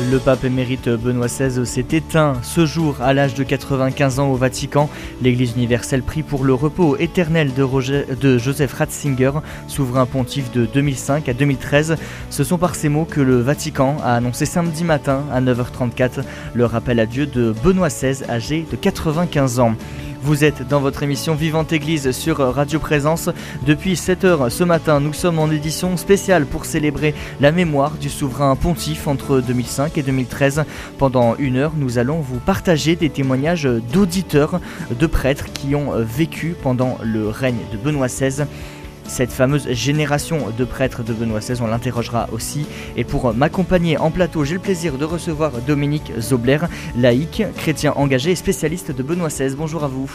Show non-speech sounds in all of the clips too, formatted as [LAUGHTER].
Le pape émérite Benoît XVI s'est éteint ce jour à l'âge de 95 ans au Vatican. L'Église universelle prie pour le repos éternel de, Joseph Ratzinger, souverain pontife de 2005 à 2013. Ce sont par ces mots que le Vatican a annoncé samedi matin à 9h34 le rappel à Dieu de Benoît XVI âgé de 95 ans. Vous êtes dans votre émission Vivante Église sur Radio Présence. Depuis 7h ce matin, nous sommes en édition spéciale pour célébrer la mémoire du souverain pontife entre 2005 et 2013. Pendant une heure, nous allons vous partager des témoignages d'auditeurs, de prêtres qui ont vécu pendant le règne de Benoît XVI cette fameuse génération de prêtres de Benoît XVI. On l'interrogera aussi. Et pour m'accompagner en plateau, j'ai le plaisir de recevoir Dominique Zobler, laïque, chrétien engagé et spécialiste de Benoît XVI. Bonjour à vous.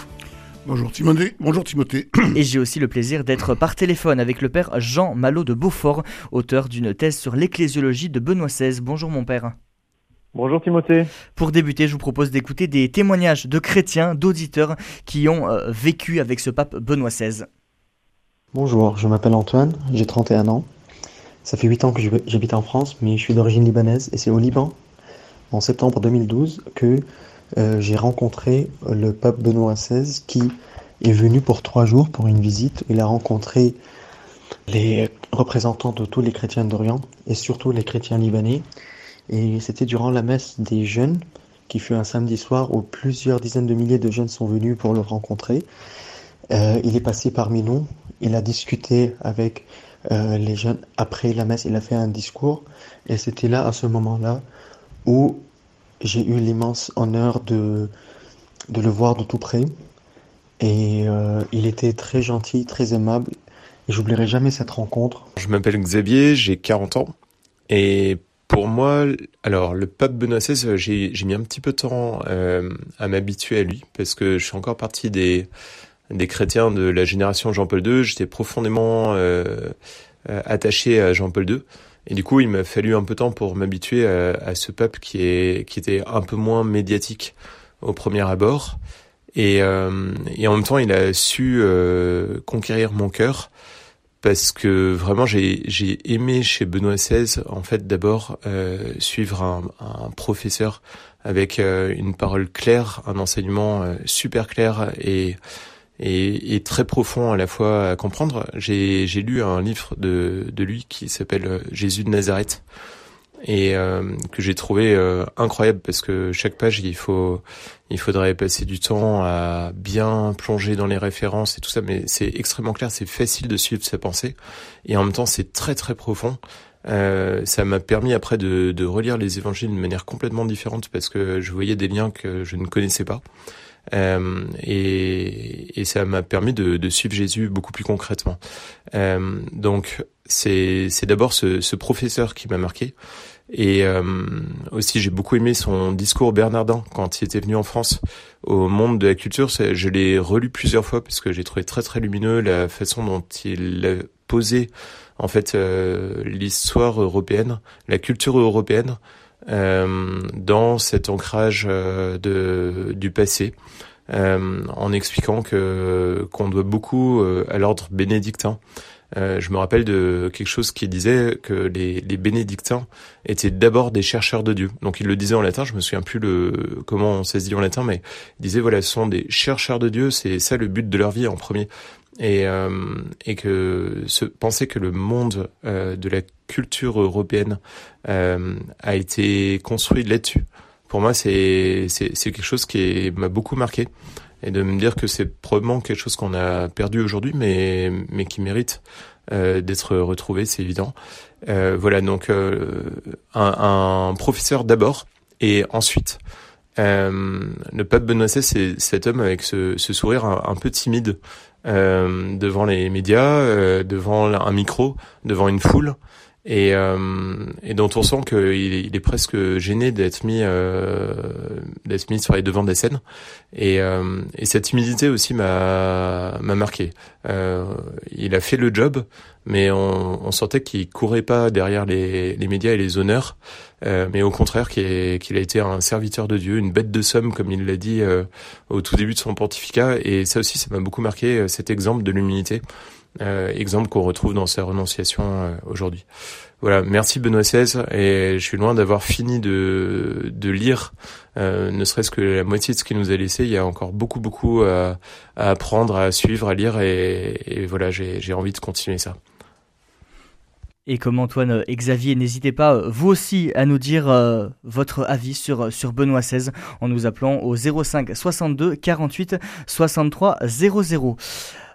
Bonjour Timothée. Bonjour Timothée. [CLEARS THROAT] Et j'ai aussi le plaisir d'être par téléphone avec le père Jean Malo de Beaufort, auteur d'une thèse sur l'ecclésiologie de Benoît XVI. Bonjour mon père. Bonjour Timothée. Pour débuter, je vous propose d'écouter des témoignages de chrétiens, d'auditeurs qui ont euh, vécu avec ce pape Benoît XVI. Bonjour, je m'appelle Antoine, j'ai 31 ans. Ça fait 8 ans que j'habite en France, mais je suis d'origine libanaise et c'est au Liban, en septembre 2012, que euh, j'ai rencontré le pape Benoît XVI qui est venu pour trois jours pour une visite. Il a rencontré les représentants de tous les chrétiens d'Orient et surtout les chrétiens libanais. Et c'était durant la messe des jeunes, qui fut un samedi soir où plusieurs dizaines de milliers de jeunes sont venus pour le rencontrer. Euh, il est passé parmi nous il a discuté avec euh, les jeunes après la messe, il a fait un discours. Et c'était là à ce moment-là où j'ai eu l'immense honneur de, de le voir de tout près. Et euh, il était très gentil, très aimable. Et j'oublierai jamais cette rencontre. Je m'appelle Xavier, j'ai 40 ans. Et pour moi, alors le pape Benoît XVI, j'ai mis un petit peu de temps euh, à m'habituer à lui parce que je suis encore partie des des chrétiens de la génération Jean-Paul II. J'étais profondément euh, euh, attaché à Jean-Paul II. Et du coup, il m'a fallu un peu de temps pour m'habituer à, ce pape qui, est, qui était un peu moins médiatique au premier abord. Et, euh, et en même temps, il a su conquérir mon cœur parce que vraiment, j'ai, j'ai aimé chez Benoît XVI, en fait, d'abord suivre un, un, professeur avec une parole claire, un enseignement super clair et et, et, très profond à la fois à comprendre. J'ai lu un livre de, de lui qui s'appelle euh, Jésus de Nazareth et euh, que j'ai trouvé euh, incroyable parce que chaque page il faut il faudrait passer du temps à bien plonger dans les références et tout ça mais c'est extrêmement clair c'est facile de suivre sa pensée et en même temps c'est très très profond euh, ça m'a permis après de, de relire les évangiles de manière complètement différente parce que je voyais des liens que je ne connaissais pas euh, et, et, ça m'a permis de, de, suivre Jésus beaucoup plus concrètement. Euh, donc c'est d'abord ce, ce, professeur qui m'a marqué. Et euh, aussi, j'ai beaucoup aimé son discours bernardin quand il était venu en France au monde de la culture. Je l'ai relu plusieurs fois parce que j'ai trouvé très très lumineux la façon dont il a posé en fait euh, l'histoire européenne, la culture européenne dans cet ancrage euh, de, du passé. Euh, en expliquant que qu'on doit beaucoup à l'ordre bénédictin. Euh, je me rappelle de quelque chose qui disait que les, les bénédictins étaient d'abord des chercheurs de Dieu. Donc il le disait en latin, je me souviens plus le comment on s'est dit en latin, mais il disait voilà, ce sont des chercheurs de Dieu, c'est ça le but de leur vie en premier. Et, euh, et que se, penser que le monde euh, de la culture européenne euh, a été construit là-dessus, pour moi c'est c'est quelque chose qui m'a beaucoup marqué et de me dire que c'est probablement quelque chose qu'on a perdu aujourd'hui, mais mais qui mérite euh, d'être retrouvé, c'est évident. Euh, voilà donc euh, un, un, professeur d'abord et ensuite le pape Benoît c'est cet homme avec ce, ce sourire un, un, peu timide devant les médias, devant un micro, devant une foule et, euh, et dont on sent qu'il il est presque gêné d'être mis euh, d'être mis sur les devants des scènes et, euh, et cette timidité aussi m'a m'a marqué euh, il a fait le job mais on, on sentait qu'il courait pas derrière les, les médias et les honneurs mais au contraire qu'il a été un serviteur de Dieu, une bête de somme, comme il l'a dit au tout début de son pontificat. Et ça aussi, ça m'a beaucoup marqué, cet exemple de l'humilité. Euh, exemple qu'on retrouve dans sa renonciation euh, aujourd'hui. Voilà, merci Benoît XVI, et je suis loin d'avoir fini de, de lire, euh, ne serait-ce que la moitié de ce qu'il nous a laissé. Il y a encore beaucoup, beaucoup à, apprendre, à suivre, à lire, et, et voilà, j'ai envie de continuer ça. Et comme Antoine et Xavier, n'hésitez pas, vous aussi, à nous dire votre avis sur, sur Benoît XVI en nous appelant au 05 62 48 63 00.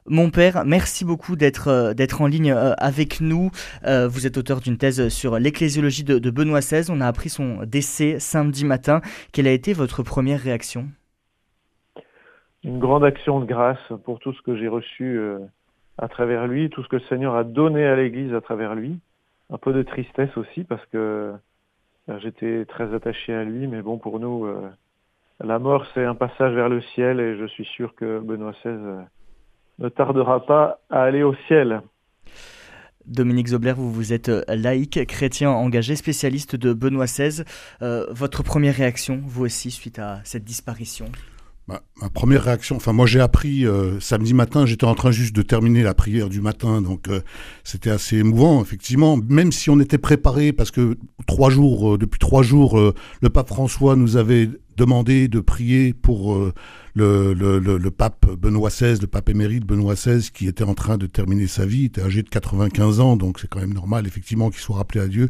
Mon père, merci beaucoup d'être euh, d'être en ligne euh, avec nous. Euh, vous êtes auteur d'une thèse sur l'ecclésiologie de, Benoît XVI. On a appris son décès samedi matin. Quelle a été votre première réaction? Une grande action de grâce pour tout ce que j'ai reçu à travers lui, tout ce que le Seigneur a donné à l'Église à travers lui. Un peu de tristesse aussi parce que j'étais très attaché à lui, mais bon, pour nous, la mort, c'est un passage vers le ciel et je suis sûr que Benoît XVI ne tardera pas à aller au ciel. Dominique Zobler, vous, vous êtes euh, laïque, chrétien engagé, spécialiste de Benoît XVI. Euh, votre première réaction, vous aussi, suite à cette disparition? Ma, première réaction, enfin moi j'ai appris euh, samedi matin, j'étais en train juste de terminer la prière du matin, donc c'était assez émouvant effectivement, même si on était préparé parce que trois jours, depuis trois jours, le pape François nous avait demandé de prier pour le, pape Benoît XVI, le pape émérite Benoît XVI, qui était en train de terminer sa vie, était âgé de 95 ans, donc c'est quand même normal effectivement qu'il soit rappelé à Dieu.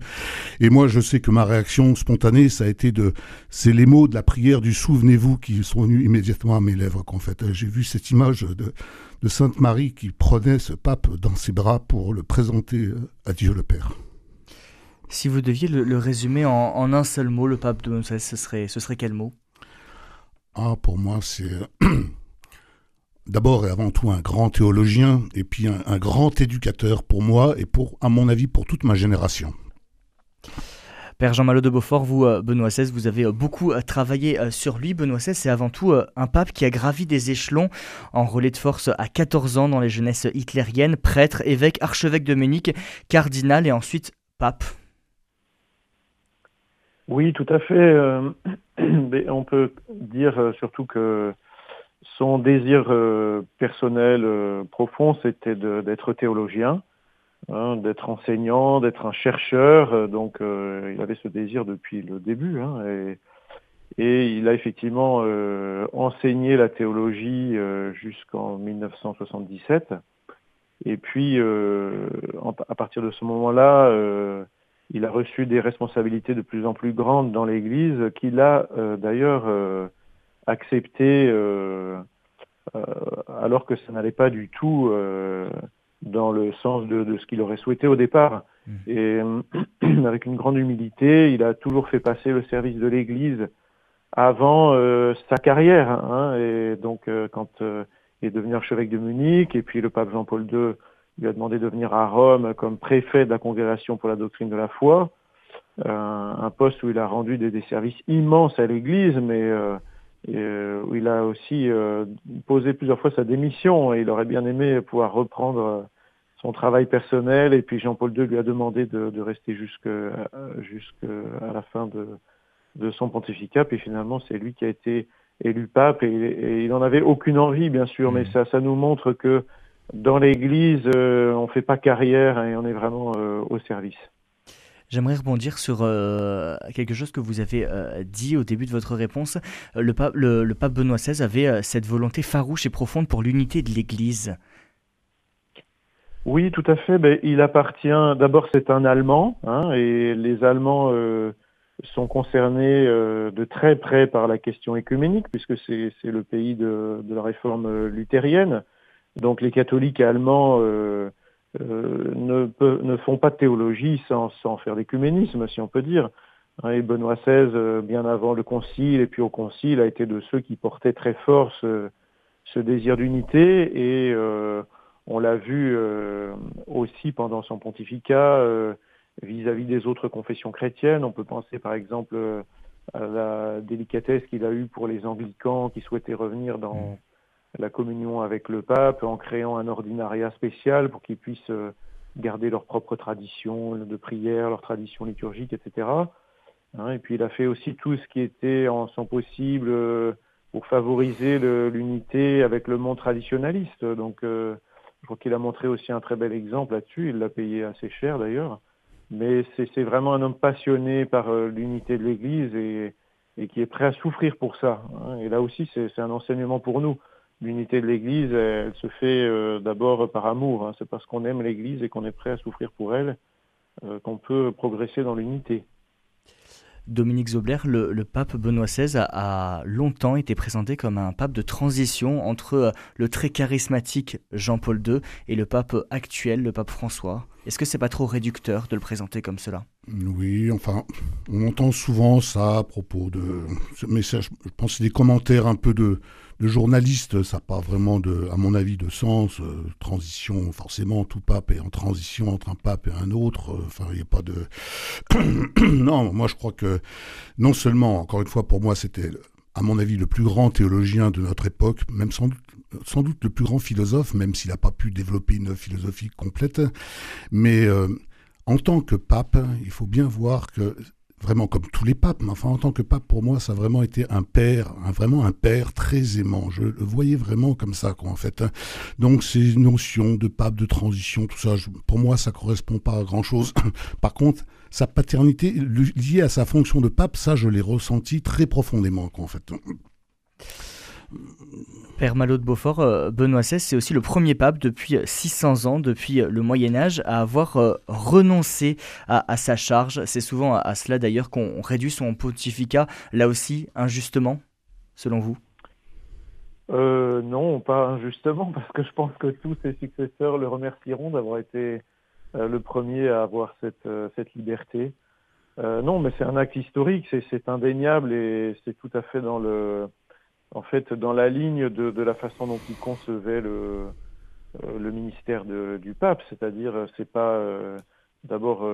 Et moi, je sais que ma réaction spontanée, ça a été de, c'est les mots de la prière du souvenez-vous qui sont venus immédiatement à mes lèvres. Qu'en fait, j'ai vu cette image de, Sainte Marie qui prenait ce pape dans ses bras pour le présenter à Dieu le Père. Si vous deviez le, résumer en, un seul mot, le pape de ce serait, ce serait quel mot? Ah, pour moi, c'est [CLEARS THROAT] d'abord et avant tout un grand théologien et puis un, grand éducateur pour moi et pour, à mon avis, pour toute ma génération. Père Jean-Malo de Beaufort, vous, euh, Benoît XVI, vous avez euh, beaucoup euh, travaillé sur lui. Benoît XVI, c'est avant tout un pape qui a gravi des échelons en relais de force à 14 ans dans les jeunesses hitlériennes, prêtre, évêque, archevêque de Munich, cardinal et ensuite pape. Oui, tout à fait. Euh, [CLEARS THROAT] on peut dire euh, surtout que son désir euh, personnel profond, c'était d'être théologien, hein, d'être enseignant, d'être un chercheur. Donc, il avait ce désir depuis le début. Hein, et, il a effectivement enseigné la théologie jusqu'en 1977. Et puis, à partir de ce moment-là, il a reçu des responsabilités de plus en plus grandes dans l'Église, qu'il a euh, d'ailleurs euh, accepté euh, alors que ça n'allait pas du tout dans le sens de, ce qu'il aurait souhaité au départ. Mmh. Et [CLEARS THROAT] avec une grande humilité, il a toujours fait passer le service de l'Église avant sa carrière. Hein, et donc, quand il est devenu archevêque de Munich, et puis le pape Jean-Paul II il a demandé de venir à Rome comme préfet de la congrégation pour la doctrine de la foi, euh, un poste où il a rendu des, services immenses à l'Église, mais euh, euh, où il a aussi posé plusieurs fois sa démission et il aurait bien aimé pouvoir reprendre son travail personnel. Et puis Jean-Paul II lui a demandé de, rester jusqu'à la fin de, son pontificat. Et finalement, c'est lui qui a été élu pape et, il n'en avait aucune envie, bien sûr, mais mmh. ça, ça nous montre que dans l'Église, euh, on ne fait pas carrière et on est vraiment euh, au service. J'aimerais rebondir sur euh, quelque chose que vous avez dit au début de votre réponse. Le pape, le, pape Benoît XVI avait cette volonté farouche et profonde pour l'unité de l'Église. Oui, tout à fait. Il appartient. D'abord, c'est un Allemand, hein, et les Allemands sont concernés de très près par la question écuménique, puisque c'est le pays de, de, la réforme luthérienne. Donc les catholiques allemands euh, euh, ne, ne, font pas de théologie sans, sans faire d'écuménisme, si on peut dire. Et Benoît XVI, euh, bien avant le concile et puis au concile, a été de ceux qui portaient très fort ce, ce désir d'unité et on l'a vu aussi pendant son pontificat vis-à-vis des autres confessions chrétiennes. On peut penser par exemple à la délicatesse qu'il a eue pour les anglicans qui souhaitaient revenir dans la communion avec le pape en créant un ordinariat spécial pour qu'ils puissent euh, garder leur propre tradition de prière, leur tradition liturgique, etc. Hein, et puis il a fait aussi tout ce qui était en son possible euh, pour favoriser l'unité avec le monde traditionnaliste. Donc euh, je crois qu'il a montré aussi un très bel exemple là-dessus. Il l'a payé assez cher d'ailleurs. Mais c'est vraiment un homme passionné par l'unité de l'Église et, et, qui est prêt à souffrir pour ça. Hein. Et là aussi, c'est un enseignement pour nous. L'unité de l'Église, elle, se fait d'abord par amour. Hein. C'est parce qu'on aime l'Église et qu'on est prêt à souffrir pour elle qu'on peut progresser dans l'unité. Dominique Zobler, le, pape Benoît XVI a, longtemps été présenté comme un pape de transition entre euh, le très charismatique Jean-Paul II et le pape actuel, le pape François. Est-ce que c'est pas trop réducteur de le présenter comme cela? Oui, enfin, on entend souvent ça à propos de. Mais je pense que c'est des commentaires un peu de, de journaliste, ça n'a pas vraiment, de, à mon avis, de sens. Euh, transition, forcément, tout pape est en transition entre un pape et un autre. Euh, enfin, il n'y a pas de... [COUGHS] non, moi je crois que non seulement, encore une fois, pour moi, c'était, à mon avis, le plus grand théologien de notre époque, même sans doute, sans doute le plus grand philosophe, même s'il n'a pas pu développer une philosophie complète. Mais euh, en tant que pape, il faut bien voir que vraiment comme tous les papes, mais enfin en tant que pape, pour moi, ça a vraiment été un père, vraiment un père très aimant. Je le voyais vraiment comme ça, quoi, en fait. Hein. Donc ces notions de pape, de transition, tout ça, pour moi, ça correspond pas à grand-chose. [COUGHS] Par contre, sa paternité liée à sa fonction de pape, ça, je l'ai ressenti très profondément, quoi, en fait. Père Malo de Beaufort, euh, Benoît XVI, c'est aussi le premier pape depuis 600 ans, depuis le Moyen Âge, à avoir euh, renoncé à, sa charge. C'est souvent à, cela d'ailleurs qu'on réduit son pontificat, là aussi injustement, selon vous? Euh, Non, pas injustement, [LAUGHS] parce que je pense que tous ses successeurs le remercieront d'avoir été le premier à avoir cette liberté. non, mais c'est un acte historique, c'est indéniable et c'est tout à fait dans le en fait, dans la ligne de, la façon dont il concevait le, euh, le ministère du pape, c'est-à-dire euh, c'est pas euh, d'abord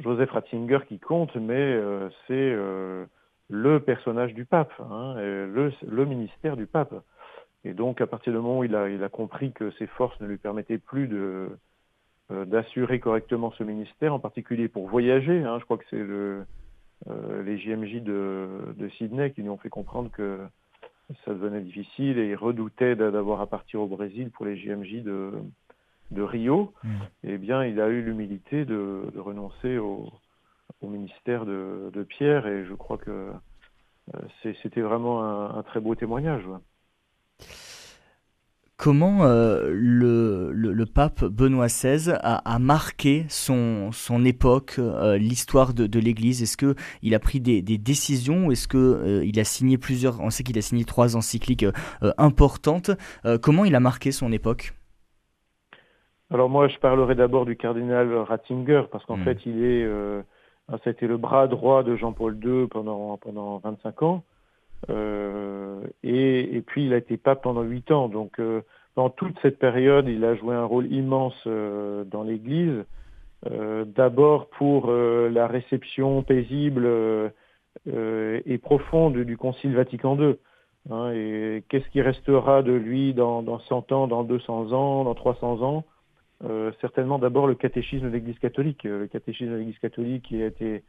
Joseph Ratzinger qui compte, mais c'est le personnage du pape, hein, le, le, ministère du pape. Et donc, à partir du moment où il a, il a compris que ses forces ne lui permettaient plus de d'assurer correctement ce ministère, en particulier pour voyager. Hein, je crois que c'est le, les JMJ de, de Sydney qui lui ont fait comprendre que ça devenait difficile et il redoutait d'avoir à partir au Brésil pour les JMJ de, de Rio, mm. eh bien, il a eu l'humilité de, renoncer au, au ministère de, de, Pierre et je crois que euh, c'était vraiment un, un, très beau témoignage. Comment euh, le, le, pape Benoît XVI a, marqué son, son époque, euh, l'histoire de, de l'Église? Est-ce qu'il a pris des, des décisions Est-ce qu'il euh, il a signé plusieurs... On sait qu'il a signé trois encycliques importantes. comment il a marqué son époque? Alors moi, je parlerai d'abord du cardinal Ratzinger, parce qu'en hmm. fait, il est... ça a été le bras droit de Jean-Paul II pendant, pendant 25 ans. Euh, et, puis il a été pape pendant huit ans. Donc euh, dans toute cette période, il a joué un rôle immense euh, dans l'Église. D'abord pour la réception paisible et profonde du Concile Vatican II. Hein, et qu'est-ce qui restera de lui dans, dans 100 ans, dans 200 ans, dans 300 ans? Certainement d'abord le catéchisme de l'Église catholique. Le catéchisme de l'Église catholique qui a été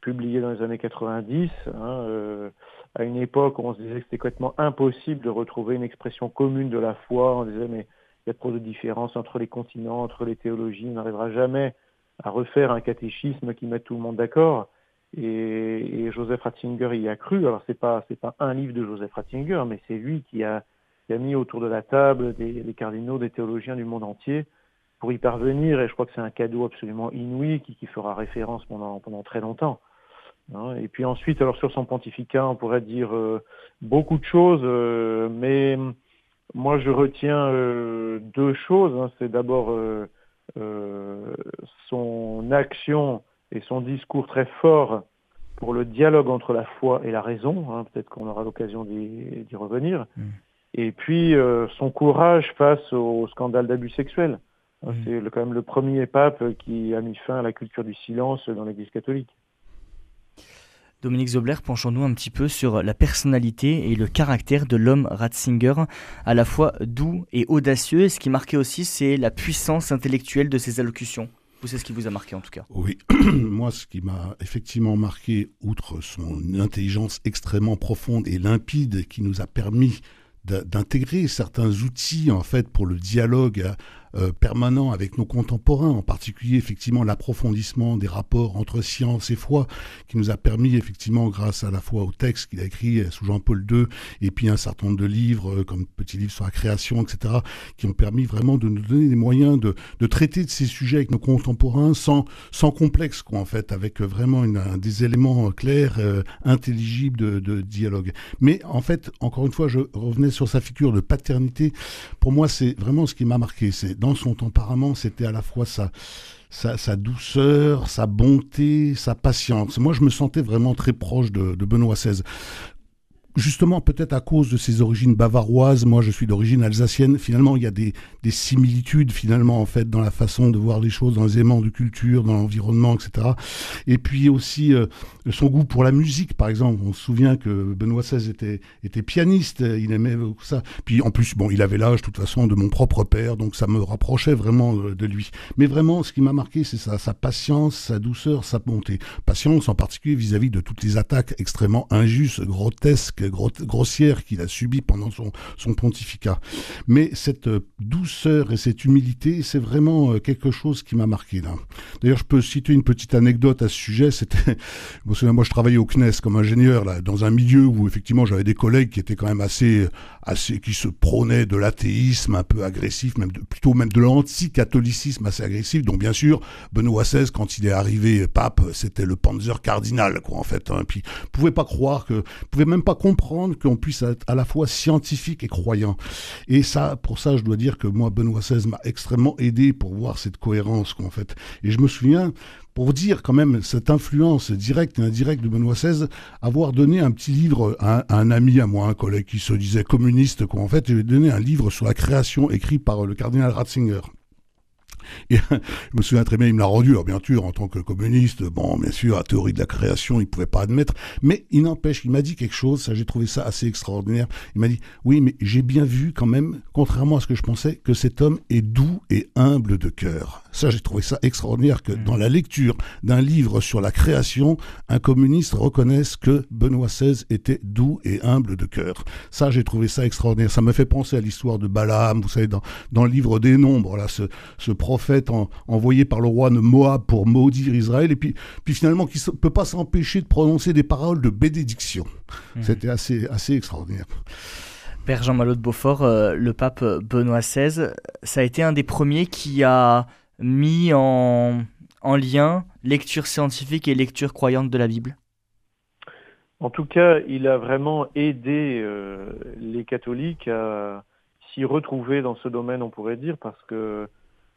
publié dans les années 90, hein, euh, à une époque on se disait que c'était complètement impossible de retrouver une expression commune de la foi. On disait mais il y a trop de différences entre les continents, entre les théologies, on n'arrivera jamais à refaire un catéchisme qui mette tout le monde d'accord. Et, Joseph Ratzinger y a cru. Alors c'est pas c'est pas un livre de Joseph Ratzinger, mais c'est lui qui a, qui a mis autour de la table des, des, cardinaux, des théologiens du monde entier pour y parvenir. Et je crois que c'est un cadeau absolument inouï qui, qui fera référence pendant pendant très longtemps. Hein, et puis ensuite, alors sur son pontificat, on pourrait dire euh, beaucoup de choses, euh, mais moi je retiens euh, deux choses. Hein. C'est d'abord son action et son discours très fort pour le dialogue entre la foi et la raison. Hein. Peut-être qu'on aura l'occasion d'y revenir. Mm. Et puis son courage face au scandale d'abus sexuels. Mm. C'est quand même le premier pape qui a mis fin à la culture du silence dans l'Église catholique. Dominique Zobler, penchons-nous un petit peu sur la personnalité et le caractère de l'homme Ratzinger, à la fois doux et audacieux. Et ce qui marquait aussi, c'est la puissance intellectuelle de ses allocutions. Ou c'est ce qui vous a marqué en tout cas Oui, [CLEARS THROAT] moi ce qui m'a effectivement marqué, outre son intelligence extrêmement profonde et limpide qui nous a permis d'intégrer certains outils en fait pour le dialogue euh, permanent avec nos contemporains, en particulier effectivement l'approfondissement des rapports entre science et foi, qui nous a permis effectivement, grâce à la fois au texte qu'il a écrit sous Jean-Paul II, et puis un certain nombre de livres, euh, comme Petit livre sur la création, etc., qui ont permis vraiment de nous donner les moyens de, de traiter de ces sujets avec nos contemporains sans, sans complexe, quoi, en fait, avec vraiment une, des éléments clairs, euh, intelligibles de, dialogue. Mais en fait, encore une fois, je revenais sur sa figure de paternité. Pour moi, c'est vraiment ce qui m'a marqué. Dans son tempérament, c'était à la fois sa, douceur, sa bonté, sa patience. Moi, je me sentais vraiment très proche de, de Benoît XVI justement peut-être à cause de ses origines bavaroises, moi je suis d'origine alsacienne, finalement il y a des, des, similitudes finalement en fait dans la façon de voir les choses, dans les aimants de culture, dans l'environnement, etc. Et puis aussi euh, son goût pour la musique par exemple. On se souvient que Benoît XVI était, pianiste, il aimait ça. Puis en plus, bon, il avait l'âge de toute façon de mon propre père, donc ça me rapprochait vraiment de lui. Mais vraiment, ce qui m'a marqué, c'est sa patience, sa douceur, sa bonté. Patience en particulier vis-à-vis -vis de toutes les attaques extrêmement injustes, grotesques, grossière qu'il a subie pendant son, pontificat. Mais cette euh, douceur et cette humilité, c'est vraiment euh, quelque chose qui m'a marqué. D'ailleurs, je peux citer une petite anecdote à ce sujet. C'était, [LAUGHS] moi, je travaillais au CNES comme ingénieur là, dans un milieu où effectivement j'avais des collègues qui étaient quand même assez, assez, qui se prônaient de l'athéisme un peu agressif, même plutôt même de l'anti-catholicisme assez agressif. Donc bien sûr, Benoît XVI, quand il est arrivé pape, c'était le Panzer cardinal, quoi, en fait. Hein. Puis, pouvait pas croire que, pouvait même pas comprendre qu'on puisse être à la fois scientifique et croyant. Et ça, pour ça, je dois dire que moi, Benoît XVI m'a extrêmement aidé pour voir cette cohérence, quoi, en fait. Et je me souviens, pour dire quand même cette influence directe et indirecte de Benoît XVI, avoir donné un petit livre à un, ami à moi, un collègue qui se disait communiste, quoi. En fait, je lui ai donné un livre sur la création écrit par le cardinal Ratzinger. [LAUGHS] Je me souviens très bien, il me l'a rendu. Alors bien sûr, en tant que communiste, bon, bien sûr, la théorie de la création, il pouvait pas admettre. Mais il n'empêche, il m'a dit quelque chose. Ça, j'ai trouvé ça assez extraordinaire. Il m'a dit, oui, mais j'ai bien vu quand même, contrairement à ce que je pensais, que cet homme est doux et humble de cœur. Ça, j'ai trouvé ça extraordinaire que dans la lecture d'un livre sur la création, un communiste reconnaisse que Benoît XVI était doux et humble de cœur. Ça, j'ai trouvé ça extraordinaire. Ça me fait penser à l'histoire de Balaam, vous savez, dans, dans le livre des Nombres, là, ce, ce prophète envoyé par le roi de Moab pour maudire Israël, et puis, puis finalement qui ne peut pas s'empêcher de prononcer des paroles de bénédiction. Mmh. C'était assez, assez extraordinaire. Père Jean-Malo de Beaufort, euh, le pape Benoît XVI, ça a été un des premiers qui a mis en, en lien lecture scientifique et lecture croyante de la Bible En tout cas, il a vraiment aidé euh, les catholiques à s'y retrouver dans ce domaine, on pourrait dire, parce que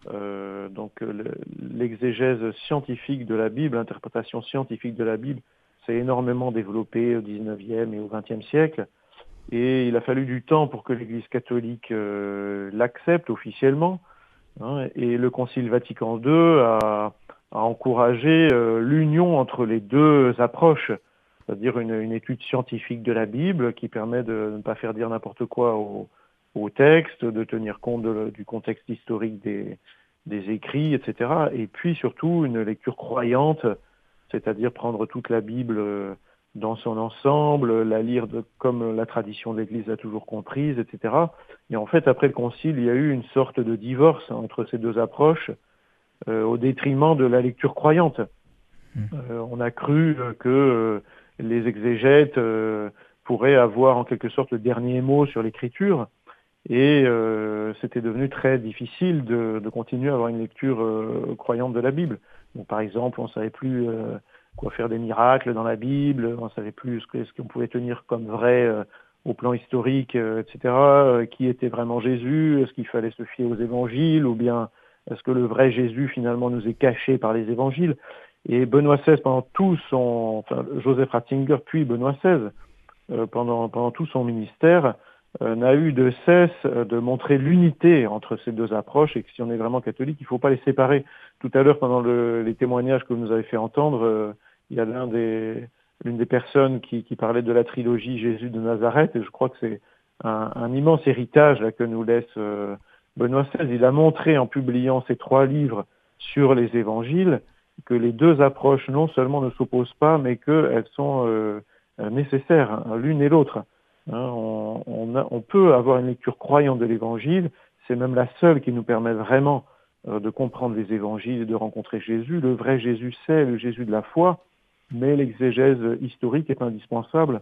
euh, donc l'exégèse scientifique de la Bible, l'interprétation scientifique de la Bible, s'est énormément développée au XIXe et au XXe siècle. Et il a fallu du temps pour que l'Église catholique euh, l'accepte officiellement. Hein, et le Concile Vatican II a, encouragé euh, l'union entre les deux approches, c'est-à-dire une, une, étude scientifique de la Bible qui permet de ne pas faire dire n'importe quoi au, au, texte, de tenir compte de, du contexte historique des, des écrits, etc. Et puis surtout une lecture croyante, c'est-à-dire prendre toute la Bible euh, dans son ensemble, la lire de, comme la tradition de l'Église a toujours comprise, etc. Et en fait, après le Concile, il y a eu une sorte de divorce entre ces deux approches euh, au détriment de la lecture croyante. Mmh. Euh, on a cru que les exégètes euh, pourraient avoir en quelque sorte le dernier mot sur l'écriture, et euh, c'était devenu très difficile de, de, continuer à avoir une lecture croyante de la Bible. Donc, par exemple, on savait plus quoi faire des miracles dans la Bible, on savait plus ce qu'on pouvait tenir comme vrai euh, au plan historique, euh, etc. Euh, qui était vraiment Jésus Est-ce qu'il fallait se fier aux évangiles Ou bien est-ce que le vrai Jésus finalement nous est caché par les évangiles Et Benoît XVI, pendant tout son... Enfin, Joseph Ratzinger, puis Benoît XVI, pendant, pendant tout son ministère, n'a eu de cesse de montrer l'unité entre ces deux approches et que si on est vraiment catholique, il ne faut pas les séparer. Tout à l'heure, pendant le, les témoignages que vous nous avez fait entendre, il y a l'une des personnes qui, parlait de la trilogie Jésus de Nazareth, et je crois que c'est un, immense héritage que nous laisse euh, Benoît XVI. Il a montré en publiant ces trois livres sur les évangiles, que les deux approches non seulement ne s'opposent pas, mais qu'elles sont euh, nécessaires, l'une et l'autre. Hein, on, peut avoir une lecture croyante de l'évangile, c'est même la seule qui nous permet vraiment euh, de comprendre les évangiles et de rencontrer Jésus. Le vrai Jésus, c'est le Jésus de la foi, mais l'exégèse historique est indispensable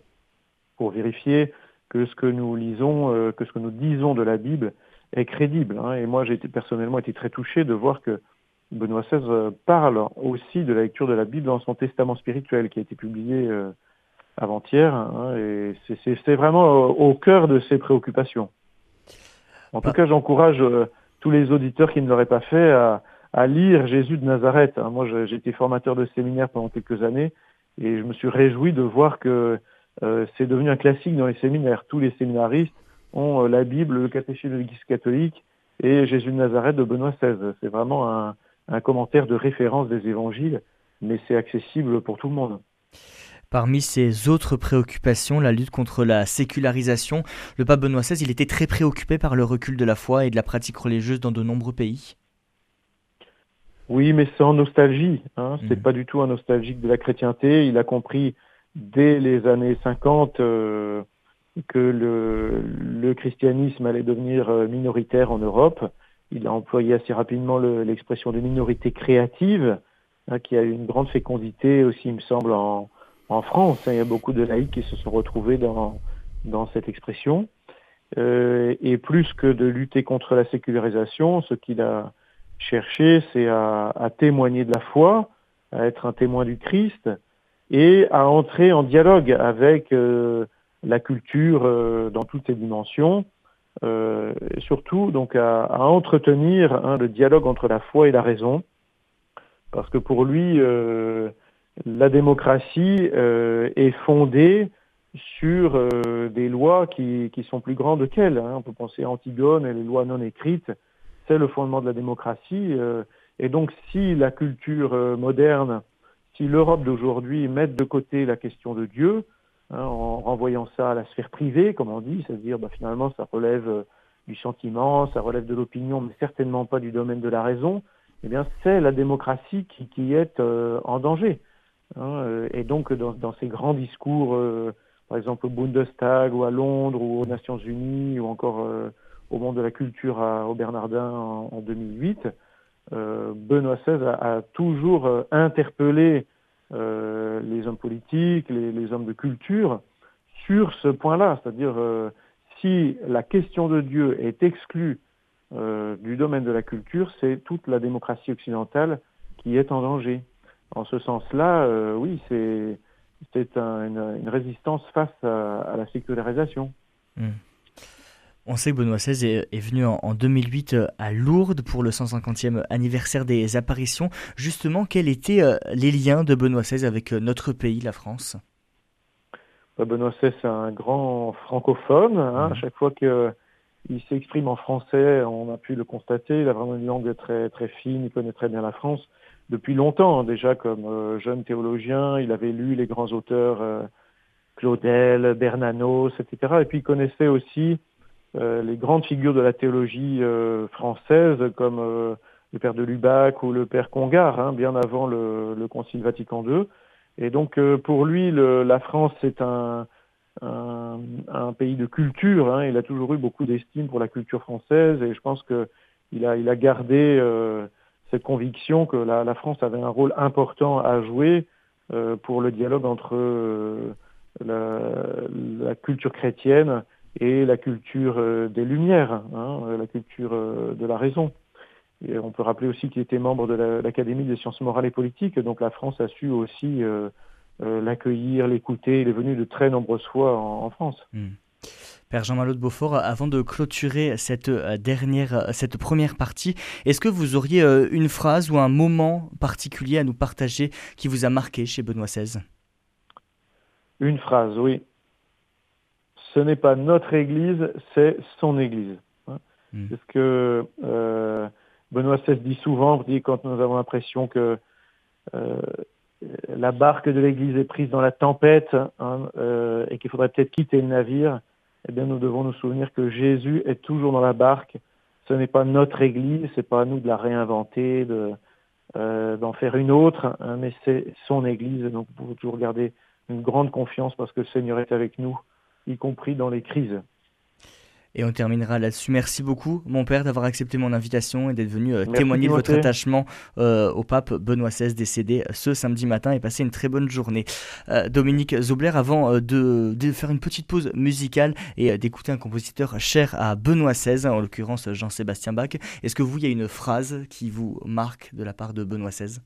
pour vérifier que ce que nous lisons, euh, que ce que nous disons de la Bible est crédible. Hein. Et moi, j'ai personnellement été très touché de voir que Benoît XVI euh, parle aussi de la lecture de la Bible dans son testament spirituel qui a été publié avant-hier. Hein, et c'est vraiment au cœur de ses préoccupations. En tout bah. cas, j'encourage tous les auditeurs qui ne l'auraient pas fait à, à, lire Jésus de Nazareth. Hein. Moi, j'ai été formateur de séminaire pendant quelques années et je me suis réjoui de voir que euh, c'est devenu un classique dans les séminaires. Tous les séminaristes ont euh, la Bible, le catéchisme de l'Église catholique et Jésus de Nazareth de Benoît XVI. C'est vraiment un, un commentaire de référence des évangiles, mais c'est accessible pour tout le monde. Parmi ses autres préoccupations, la lutte contre la sécularisation, le pape Benoît XVI, il était très préoccupé par le recul de la foi et de la pratique religieuse dans de nombreux pays. Oui, mais sans nostalgie. Hein. C'est mmh. pas du tout un nostalgique de la chrétienté. Il a compris dès les années 50 euh, que le, le, christianisme allait devenir euh, minoritaire en Europe. Il a employé assez rapidement l'expression de minorité créative, hein, qui a eu une grande fécondité aussi, il me semble, en, en France. Hein. Il y a beaucoup de laïcs qui se sont retrouvés dans, dans cette expression. Euh, et plus que de lutter contre la sécularisation, ce qu'il a cherché, c'est à, témoigner de la foi, à être un témoin du Christ, et à entrer en dialogue avec euh, la culture euh, dans toutes ses dimensions, et surtout donc à, entretenir hein, le dialogue entre la foi et la raison, parce que pour lui, la démocratie euh, est fondée sur des lois qui, qui, sont plus grandes qu'elle. Hein. On peut penser à Antigone et les lois non écrites, c'est le fondement de la démocratie. et donc si la culture moderne si l'Europe d'aujourd'hui met de côté la question de Dieu, hein, en renvoyant ça à la sphère privée, comme on dit, c'est-à-dire bah, finalement ça relève euh, du sentiment, ça relève de l'opinion, mais certainement pas du domaine de la raison, eh bien c'est la démocratie qui, qui est euh, en danger. Hein, euh, et donc dans, dans, grands discours, par exemple au Bundestag ou à Londres ou aux Nations Unies ou encore au monde de la culture à, au Bernardin en, en 2008, euh, Benoît XVI a, toujours euh, interpellé euh, les hommes politiques, les, hommes de culture sur ce point-là, c'est-à-dire si la question de Dieu est exclue du domaine de la culture, c'est toute la démocratie occidentale qui est en danger. En ce sens-là, oui, c'est une, résistance face à, la sécularisation. Hmm. On sait que Benoît XVI est, venu en, 2008 euh, à Lourdes pour le 150e anniversaire des apparitions. Justement, quels étaient euh, les liens de Benoît XVI avec euh, notre pays, la France? Bah, Benoît XVI, c'est un grand francophone. Hein. À mmh. chaque fois qu'il s'exprime en français, on a pu le constater. Il a vraiment une langue très, très fine, il connaît très bien la France depuis longtemps. Hein, déjà, comme jeune théologien, il avait lu les grands auteurs Claudel, Bernanos, etc. Et puis il connaissait aussi euh, les grandes figures de la théologie euh, française, comme euh, le père de Lubac ou le père Congar, hein, bien avant le, le, Concile Vatican II. Et donc pour lui, le, la France c'est un, un, un, pays de culture. Hein. Il a toujours eu beaucoup d'estime pour la culture française, et je pense que il a, il a gardé cette conviction que la, France avait un rôle important à jouer pour le dialogue entre la, la, culture chrétienne et la culture euh, des Lumières, hein, euh, la culture euh, de la raison. On peut rappeler aussi qu'il était membre de l'Académie des sciences morales et politiques, donc la France a su aussi l'accueillir, l'écouter. Il est venu de très nombreuses fois en, France. Hmm. Père Jean-Malo de Beaufort, avant de clôturer cette dernière, cette première partie, est-ce que vous auriez une phrase ou un moment particulier à nous partager qui vous a marqué chez Benoît XVI Une phrase, oui ce n'est pas notre Église, c'est son Église. Hein. Hmm. C'est ce que euh, Benoît XVI dit souvent, dit quand nous avons l'impression que euh, la barque de l'Église est prise dans la tempête hein, euh, et qu'il faudrait peut-être quitter le navire, eh bien nous devons nous souvenir que Jésus est toujours dans la barque. Ce n'est pas notre Église, c'est pas à nous de la réinventer, de, d'en faire une autre, hein, mais c'est son Église, donc vous pouvez toujours garder une grande confiance parce que le Seigneur est avec nous, y compris dans les crises. Et on terminera là-dessus. Merci beaucoup, mon père, d'avoir accepté mon invitation et d'être venu euh, témoigner de votre attachement euh, au pape Benoît XVI, décédé euh, ce samedi matin, et passer une très bonne journée. Dominique Zobler, avant de, faire une petite pause musicale et d'écouter un compositeur cher à Benoît XVI, en l'occurrence Jean-Sébastien Bach, est-ce que vous, il y a une phrase qui vous marque de la part de Benoît XVI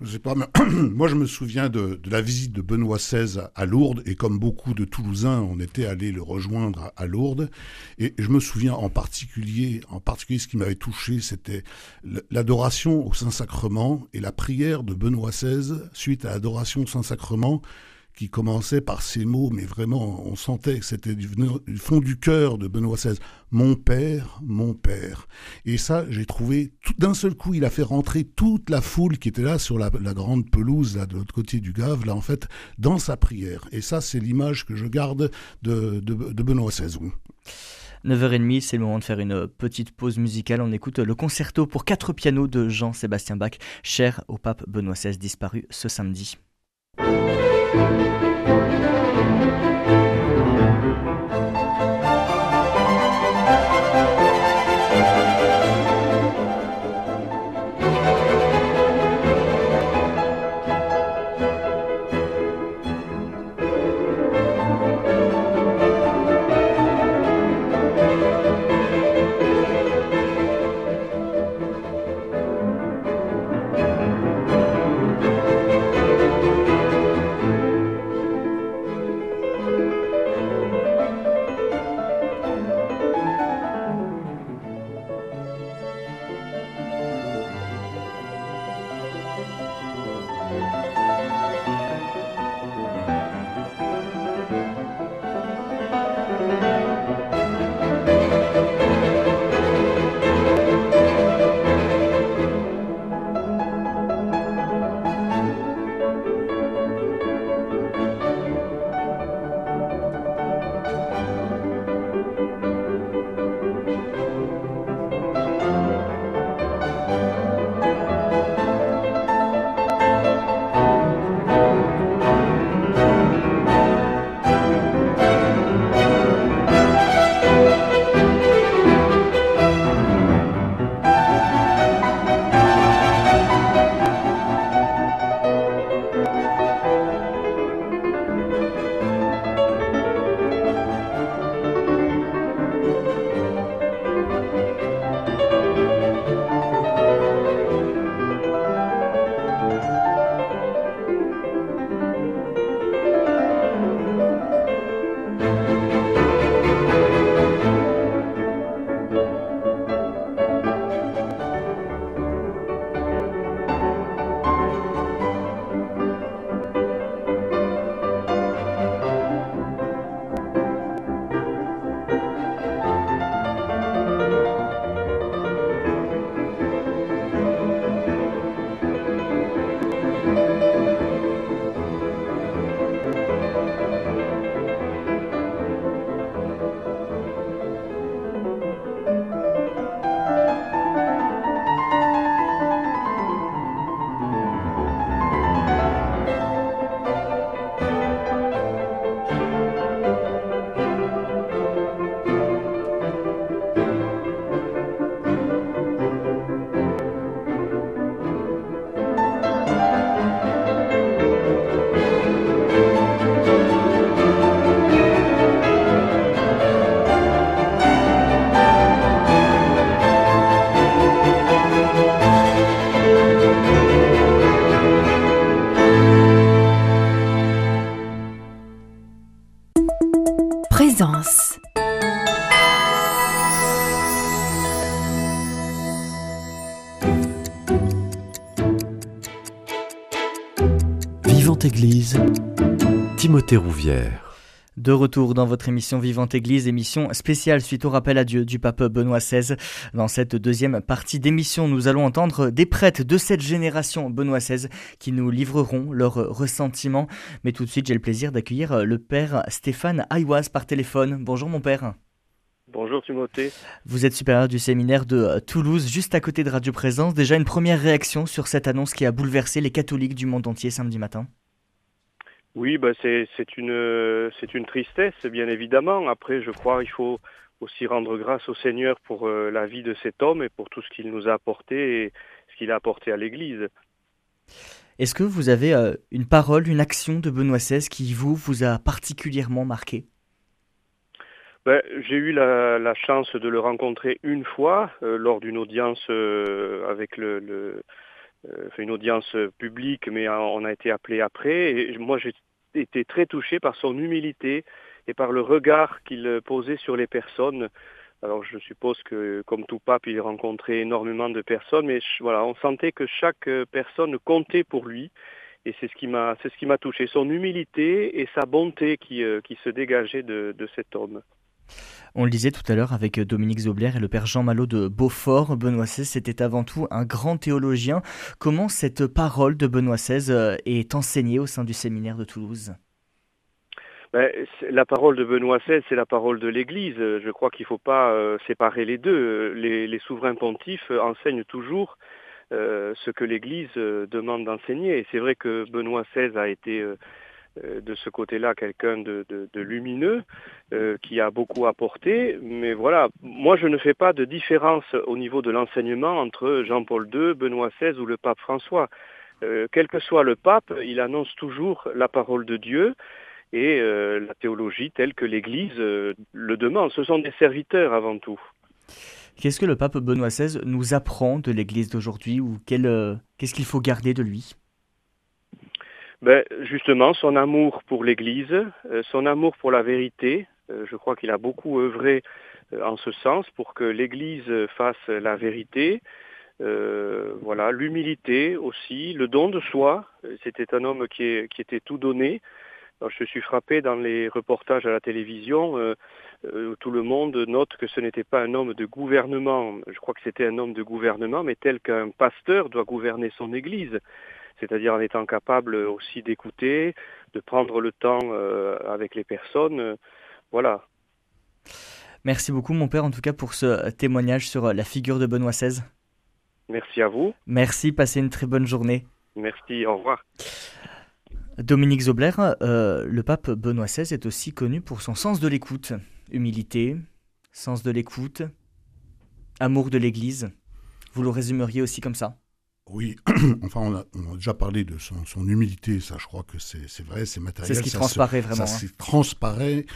je ne sais pas, [CLEARS THROAT] moi je me souviens de, la visite de Benoît XVI à Lourdes, et comme beaucoup de Toulousains, on était allé le rejoindre à, Lourdes, et je me souviens en particulier, en particulier ce qui m'avait touché, c'était l'adoration au Saint-Sacrement et la prière de Benoît XVI suite à l'adoration au Saint-Sacrement qui commençait par ces mots, mais vraiment, on sentait que c'était du, fond du cœur de Benoît XVI. Mon père, mon père. Et ça, j'ai trouvé, d'un seul coup, il a fait rentrer toute la foule qui était là sur la, grande pelouse, de l'autre côté du Gave, là, en fait, dans sa prière. Et ça, c'est l'image que je garde de, de Benoît XVI. 9h30, c'est le moment de faire une petite pause musicale. On écoute le concerto pour quatre pianos de Jean-Sébastien Bach, cher au pape Benoît XVI, disparu ce samedi. Thank you. De retour dans votre émission Vivante Église, émission spéciale suite au rappel à Dieu du pape Benoît XVI. Dans cette deuxième partie d'émission, nous allons entendre des prêtres de cette génération Benoît XVI qui nous livreront leurs ressentiments. Mais tout de suite, j'ai le plaisir d'accueillir le père Stéphane Aïwaz par téléphone. Bonjour mon père. Bonjour Timothée. Vous êtes supérieur du séminaire de euh, Toulouse, juste à côté de Radio Présence. Déjà une première réaction sur cette annonce qui a bouleversé les catholiques du monde entier samedi matin Oui, bah c'est une, une tristesse, bien évidemment. Après, je crois qu'il faut aussi rendre grâce au Seigneur pour euh, la vie de cet homme et pour tout ce qu'il nous a apporté et ce qu'il a apporté à l'Église. Est-ce que vous avez euh, une parole, une action de Benoît XVI qui vous, vous a particulièrement marqué? Ben, j'ai eu la, chance de le rencontrer une fois euh, lors d'une audience euh, avec le, euh, une audience publique, mais on a été appelé après. Et moi, j'ai été très touché par son humilité et par le regard qu'il posait sur les personnes. Alors, je suppose que, comme tout pape, il rencontrait énormément de personnes, mais voilà, on sentait que chaque personne comptait pour lui. Et c'est ce qui m'a, c'est ce qui m'a touché, son humilité et sa bonté qui, qui se dégageait de cet homme. On le disait tout à l'heure avec Dominique Zobler et le père Jean Malot de Beaufort. Benoît XVI c'était avant tout un grand théologien. Comment cette parole de Benoît XVI euh, est enseignée au sein du séminaire de Toulouse? Ben, la parole de Benoît XVI, c'est la parole de l'Église. Je crois qu'il ne faut pas euh, séparer les deux. Les, souverains pontifes enseignent toujours euh, ce que l'Église demande d'enseigner. Et c'est vrai que Benoît XVI a été de ce côté-là quelqu'un de, lumineux euh, qui a beaucoup apporté. Mais voilà, moi je ne fais pas de différence au niveau de l'enseignement entre Jean-Paul II, Benoît XVI ou le pape François. Euh, quel que soit le pape, il annonce toujours la parole de Dieu et la théologie telle que l'Église le demande. Ce sont des serviteurs avant tout. Qu'est-ce que le pape Benoît XVI nous apprend de l'Église d'aujourd'hui ou qu'est-ce qu'il faut garder de lui? Ben, Justement, son amour pour l'Église, euh, son amour pour la vérité. Euh, je crois qu'il a beaucoup œuvré euh, en ce sens pour que l'Église fasse la vérité. voilà, l'humilité aussi, le don de soi. C'était un homme qui, qui, était tout donné. je suis frappé dans les reportages à la télévision où tout le monde note que ce n'était pas un homme de gouvernement. Je crois que c'était un homme de gouvernement, mais tel qu'un pasteur doit gouverner son Église c'est-à-dire en étant capable aussi d'écouter, de prendre le temps euh, avec les personnes. Euh, voilà. Merci beaucoup mon père en tout cas pour ce témoignage sur la figure de Benoît XVI. Merci à vous. Merci, passez une très bonne journée. Merci, au revoir. Dominique Zobler, euh, le pape Benoît XVI est aussi connu pour son sens de l'écoute, humilité, sens de l'écoute, amour de l'Église. Vous le résumeriez aussi comme ça oui, [CLEARS THROAT] enfin, on a, déjà parlé de son, humilité, ça je crois que c'est vrai, c'est matériel. C'est ce qui transparaît vraiment. Ça hein. transparaît.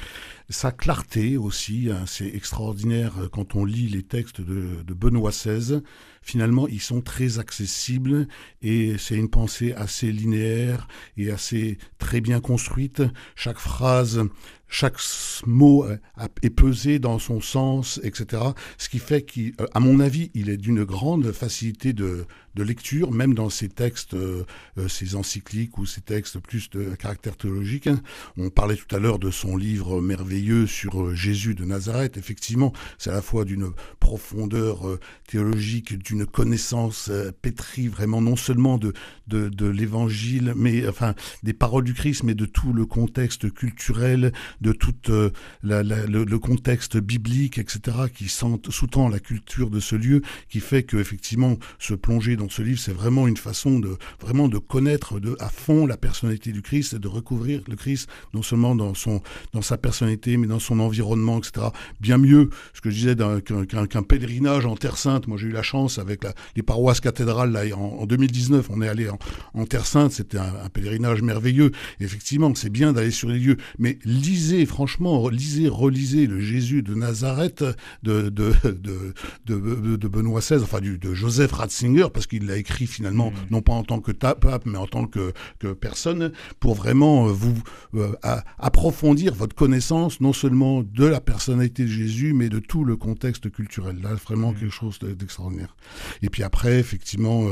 Sa clarté aussi, hein, c'est extraordinaire euh, quand on lit les textes de, de Benoît XVI. Finalement, ils sont très accessibles et c'est une pensée assez linéaire et assez très bien construite. Chaque phrase chaque mot est pesé dans son sens, etc. Ce qui fait qu'à mon avis, il est d'une grande facilité de, lecture, même dans ses textes, euh, euh, ses encycliques ou ses textes plus de caractère théologique. On parlait tout à l'heure de son livre merveilleux sur euh, Jésus de Nazareth. Effectivement, c'est à la fois d'une profondeur théologique, d'une connaissance pétrie, vraiment non seulement de, de, de l'évangile, mais enfin des paroles du Christ, mais de tout le contexte culturel, de tout euh, le, contexte biblique, etc., qui sous-tend la culture de ce lieu, qui fait que effectivement se plonger dans ce livre, c'est vraiment une façon de vraiment de connaître de, à fond la personnalité du Christ et de recouvrir le Christ non seulement dans son dans sa personnalité, mais dans son environnement, etc. Bien mieux, ce que je disais qu'un pèlerinage en Terre Sainte. Moi, j'ai eu la chance avec les paroisses cathédrales là en, 2019, on est allé en, Terre Sainte, c'était un, pèlerinage merveilleux. effectivement, c'est bien d'aller sur les lieux, mais lisez franchement, lisez, relisez le Jésus de Nazareth de, de, de, Benoît XVI, enfin de Joseph Ratzinger, parce qu'il l'a écrit finalement, mm. non pas en tant que pape, mais en tant que, que personne, pour vraiment euh, vous euh, approfondir votre connaissance, non seulement de la personnalité de Jésus, mais de tout le contexte culturel. Là, vraiment mm. quelque chose d'extraordinaire. Et puis après, effectivement,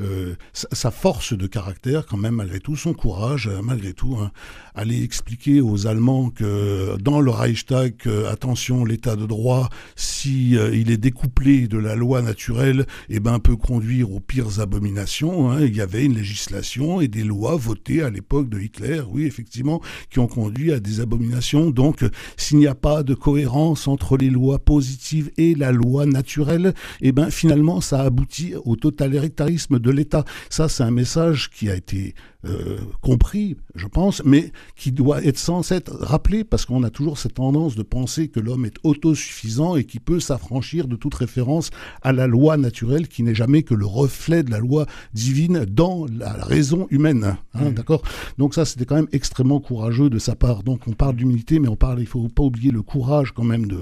euh, sa, force de caractère, quand même, malgré tout, son courage, malgré tout, hein, aller expliquer aux Allemands que dans le Reichstag, attention, l'état de droit, si euh, il est découplé de la loi naturelle, eh ben peut conduire au pires abominations. Hein. Il y avait une législation et des lois votées à l'époque de Hitler, oui, effectivement, qui ont conduit à des abominations. Donc, s'il n'y a pas de cohérence entre les lois positives et la loi naturelle, eh ben, finalement, ça aboutit au totalitarisme de l'État. Ça, c'est un message qui a été euh, compris, je pense, mais qui doit être sans être rappelé parce qu'on a toujours cette tendance de penser que l'homme est autosuffisant et qui peut s'affranchir de toute référence à la loi naturelle qui n'est jamais que le reflet de la loi divine dans la raison humaine. Hein, mmh. D'accord? Donc ça, c'était quand même extrêmement courageux de sa part. Donc on parle d'humilité, mais on parle, il faut pas oublier le courage quand même de,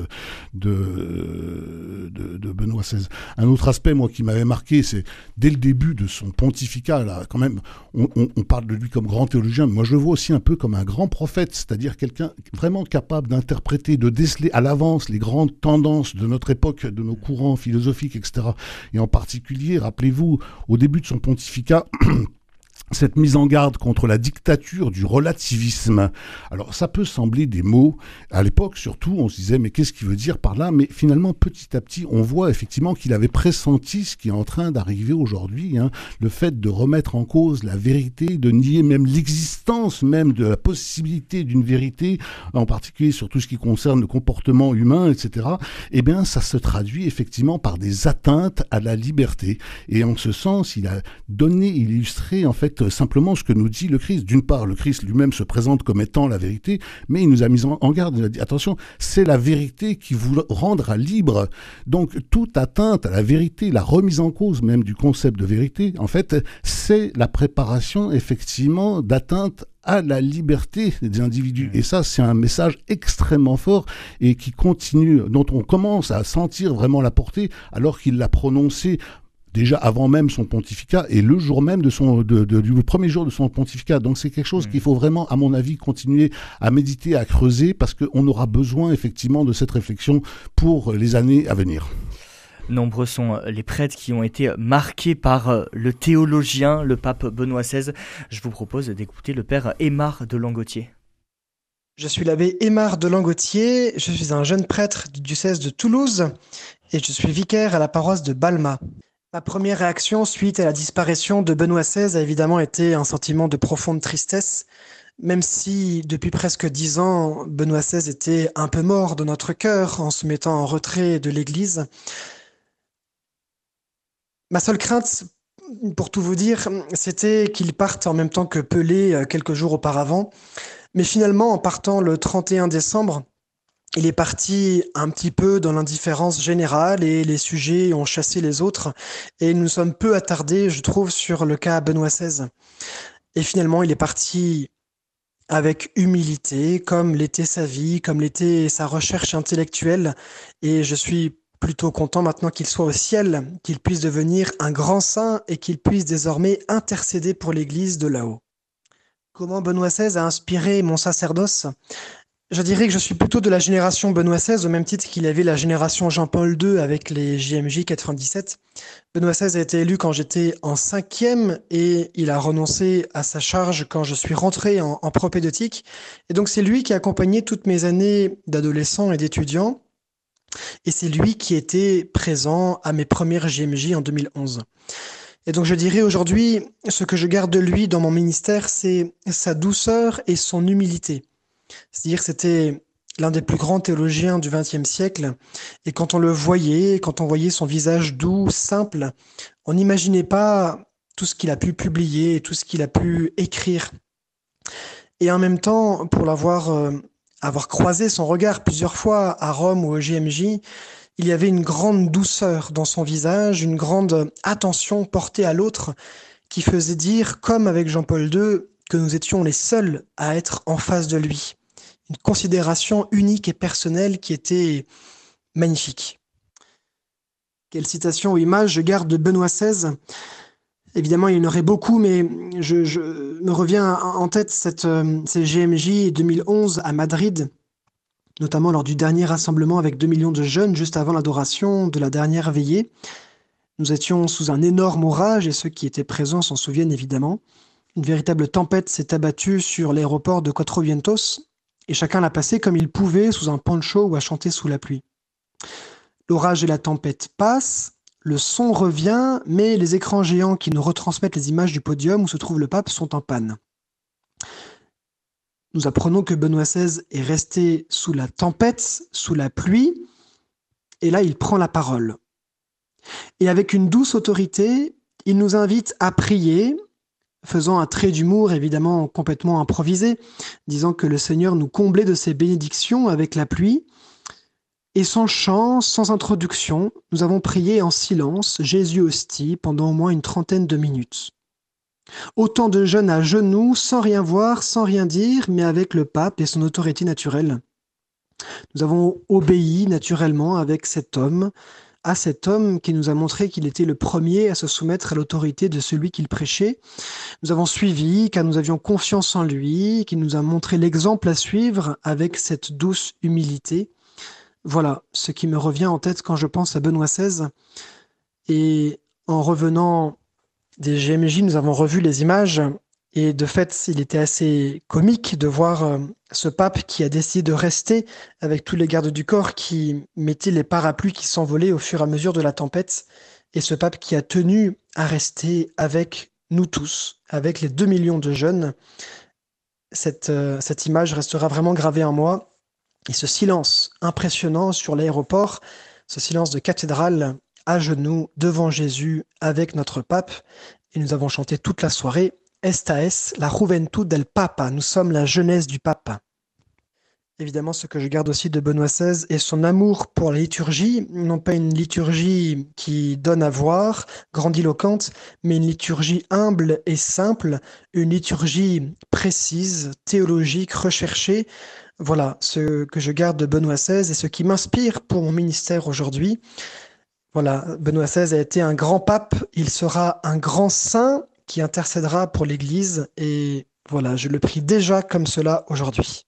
de, de, de Benoît XVI. Un autre aspect, moi, qui m'avait marqué, c'est dès le début de son pontificat, là, quand même, on, on, on parle de lui comme grand théologien, moi je le vois aussi un peu comme un grand prophète, c'est-à-dire quelqu'un vraiment capable d'interpréter, de déceler à l'avance les grandes tendances de notre époque, de nos courants philosophiques, etc. Et en particulier, rappelez-vous, au début de son pontificat, [CLEARS THROAT] cette mise en garde contre la dictature du relativisme. Alors ça peut sembler des mots, à l'époque surtout on se disait mais qu'est-ce qu'il veut dire par là? Mais finalement petit à petit on voit effectivement qu'il avait pressenti ce qui est en train d'arriver aujourd'hui, hein, le fait de remettre en cause la vérité, de nier même l'existence même de la possibilité d'une vérité, en particulier sur tout ce qui concerne le comportement humain, etc. Eh bien ça se traduit effectivement par des atteintes à la liberté. Et en ce sens il a donné, illustré en fait simplement ce que nous dit le Christ. D'une part, le Christ lui-même se présente comme étant la vérité, mais il nous a mis en garde. Il a dit attention, c'est la vérité qui vous rendra libre. Donc, toute atteinte à la vérité, la remise en cause même du concept de vérité, en fait, c'est la préparation effectivement d'atteinte à la liberté des individus. Mmh. Et ça, c'est un message extrêmement fort et qui continue, dont on commence à sentir vraiment la portée, alors qu'il l'a prononcé déjà avant même son pontificat et le jour même de son, de, du premier jour de son pontificat. Donc c'est quelque chose mm. qu'il faut vraiment, à mon avis, continuer à méditer, à creuser, parce qu'on aura besoin effectivement de cette réflexion pour les années à venir. Nombreux sont les prêtres qui ont été marqués par le théologien, le pape Benoît XVI. Je vous propose d'écouter le père Aymar de Langotier. Je suis l'abbé Aymar de Langotier, je suis un jeune prêtre du diocèse de Toulouse et je suis vicaire à la paroisse de Balma. Ma première réaction suite à la disparition de Benoît XVI a évidemment été un sentiment de profonde tristesse, même si depuis presque dix ans, Benoît XVI était un peu mort de notre cœur en se mettant en retrait de l'Église. Ma seule crainte, pour tout vous dire, c'était qu'il parte en même temps que Pelé euh, quelques jours auparavant. Mais finalement, en partant le 31 décembre, il est parti un petit peu dans l'indifférence générale et les sujets ont chassé les autres. Et nous sommes peu attardés, je trouve, sur le cas Benoît XVI. Et finalement, il est parti avec humilité, comme l'était sa vie, comme l'était sa recherche intellectuelle. Et je suis plutôt content maintenant qu'il soit au ciel, qu'il puisse devenir un grand saint et qu'il puisse désormais intercéder pour l'Église de là-haut. Comment Benoît XVI a inspiré mon sacerdoce? Je dirais que je suis plutôt de la génération Benoît XVI, au même titre qu'il avait la génération Jean-Paul II avec les JMJ 97. Benoît XVI a été élu quand j'étais en cinquième et il a renoncé à sa charge quand je suis rentré en, en propédeutique. Et donc c'est lui qui a accompagné toutes mes années d'adolescent et d'étudiant. Et c'est lui qui était présent à mes premières JMJ en 2011. Et donc je dirais aujourd'hui, ce que je garde de lui dans mon ministère, c'est sa douceur et son humilité. C'est-à-dire que c'était l'un des plus grands théologiens du XXe siècle. Et quand on le voyait, quand on voyait son visage doux, simple, on n'imaginait pas tout ce qu'il a pu publier, tout ce qu'il a pu écrire. Et en même temps, pour l'avoir euh, avoir croisé son regard plusieurs fois à Rome ou au GMJ, il y avait une grande douceur dans son visage, une grande attention portée à l'autre qui faisait dire, comme avec Jean-Paul II, que nous étions les seuls à être en face de lui une considération unique et personnelle qui était magnifique. Quelle citation ou image je garde de Benoît XVI Évidemment, il y en aurait beaucoup, mais je, me reviens en tête cette, euh, ces GMJ 2011 à Madrid, notamment lors du dernier rassemblement avec 2 millions de jeunes juste avant l'adoration de la dernière veillée. Nous étions sous un énorme orage et ceux qui étaient présents s'en souviennent évidemment. Une véritable tempête s'est abattue sur l'aéroport de Cuatro Vientos et chacun l'a passé comme il pouvait sous un poncho ou à chanter sous la pluie. L'orage et la tempête passent, le son revient, mais les écrans géants qui nous retransmettent les images du podium où se trouve le pape sont en panne. Nous apprenons que Benoît XVI est resté sous la tempête, sous la pluie, et là il prend la parole. Et avec une douce autorité, il nous invite à prier, faisant un trait d'humour évidemment complètement improvisé, disant que le Seigneur nous comblait de ses bénédictions avec la pluie. Et sans chant, sans introduction, nous avons prié en silence, Jésus hostie, pendant au moins une trentaine de minutes. Autant de jeunes à genoux, sans rien voir, sans rien dire, mais avec le pape et son autorité naturelle. Nous avons obéi naturellement avec cet homme, à cet homme qui nous a montré qu'il était le premier à se soumettre à l'autorité de celui qu'il prêchait. Nous avons suivi, car nous avions confiance en lui, qui nous a montré l'exemple à suivre avec cette douce humilité. Voilà ce qui me revient en tête quand je pense à Benoît XVI. Et en revenant des GMJ, nous avons revu les images et de fait, il était assez comique de voir euh, ce pape qui a décidé de rester avec tous les gardes du corps qui mettaient les parapluies qui s'envolaient au fur et à mesure de la tempête et ce pape qui a tenu à rester avec nous tous, avec les 2 millions de jeunes. Euh, cette image restera vraiment gravée en moi. Et ce silence impressionnant sur l'aéroport, ce silence de cathédrale à genoux devant Jésus avec notre pape. Et nous avons chanté toute la soirée Esta es la juventud del Papa. Nous sommes la jeunesse du Papa. Évidemment, ce que je garde aussi de Benoît XVI est son amour pour la liturgie, non pas une liturgie qui donne à voir, grandiloquente, mais une liturgie humble et simple, une liturgie précise, théologique, recherchée. Voilà ce que je garde de Benoît XVI et ce qui m'inspire pour mon ministère aujourd'hui. Voilà, Benoît XVI a été un grand pape, il sera un grand saint qui intercédera pour l'Église et voilà, je le prie déjà comme cela aujourd'hui.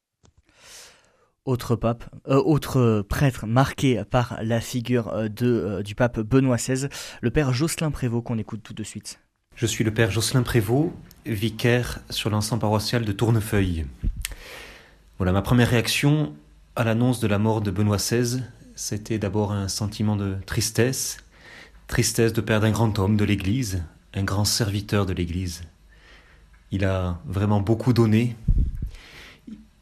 Autre pape, euh, autre prêtre marqué par la figure euh, de, euh, du pape Benoît XVI, le père Jocelyn Prévost qu'on écoute tout de suite. Je suis le père Jocelyn Prévost, vicaire sur l'ensemble paroissial de Tournefeuille. Voilà, ma première réaction à l'annonce de la mort de Benoît XVI, c'était d'abord un sentiment de tristesse, tristesse de perdre un grand homme de l'Église, un grand serviteur de l'Église. Il a vraiment beaucoup donné.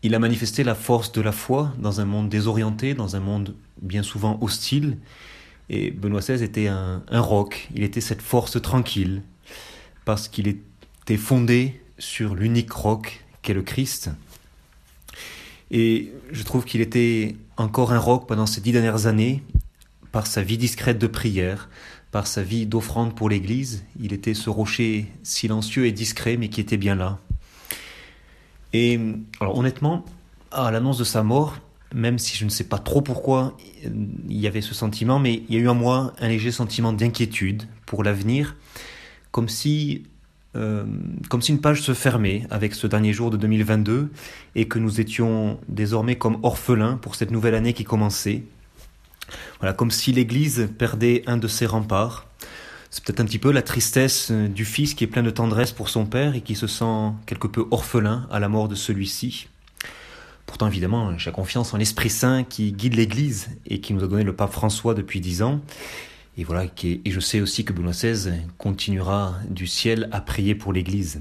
Il a manifesté la force de la foi dans un monde désorienté, dans un monde bien souvent hostile. Et Benoît XVI était un, roc, il était cette force tranquille, parce qu'il était fondé sur l'unique roc qu'est le Christ. Et je trouve qu'il était encore un roc pendant ces dix dernières années, par sa vie discrète de prière, par sa vie d'offrande pour l'Église. Il était ce rocher silencieux et discret, mais qui était bien là. Et alors honnêtement, à l'annonce de sa mort, même si je ne sais pas trop pourquoi il y avait ce sentiment, mais il y a eu en moi un léger sentiment d'inquiétude pour l'avenir, comme si euh, comme si une page se fermait avec ce dernier jour de 2022 et que nous étions désormais comme orphelins pour cette nouvelle année qui commençait. Voilà, comme si l'Église perdait un de ses remparts. C'est peut-être un petit peu la tristesse du fils qui est plein de tendresse pour son père et qui se sent quelque peu orphelin à la mort de celui-ci. Pourtant, évidemment, j'ai confiance en l'Esprit Saint qui guide l'Église et qui nous a donné le pape François depuis dix ans et voilà, et je sais aussi que Benoît XVI continuera du ciel à prier pour l'Église.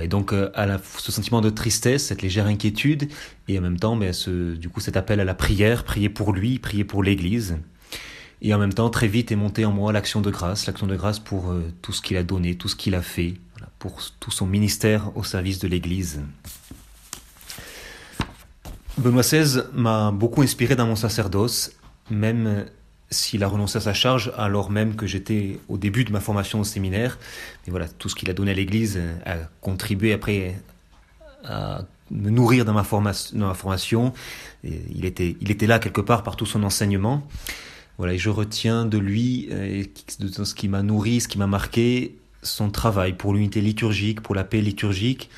Et donc euh, à ce sentiment de tristesse, cette légère inquiétude, et en même temps, ben, ce, du coup, cet appel à la prière, prier pour lui, prier pour l'Église. Et en même temps, très vite est monté en moi l'action de grâce, l'action de grâce pour euh, tout ce qu'il a donné, tout ce qu'il a fait, pour tout son ministère au service de l'Église. Benoît XVI m'a beaucoup inspiré dans mon sacerdoce, même s'il a renoncé à sa charge alors même que j'étais au début de ma formation au séminaire. Mais voilà, tout ce qu'il a donné à l'Église a contribué après à me nourrir dans ma, formation. il, était, il était là quelque part par tout son enseignement. Voilà, et je retiens de lui, euh, de ce qui m'a nourri, ce qui m'a marqué, son travail pour l'unité liturgique, pour la paix liturgique.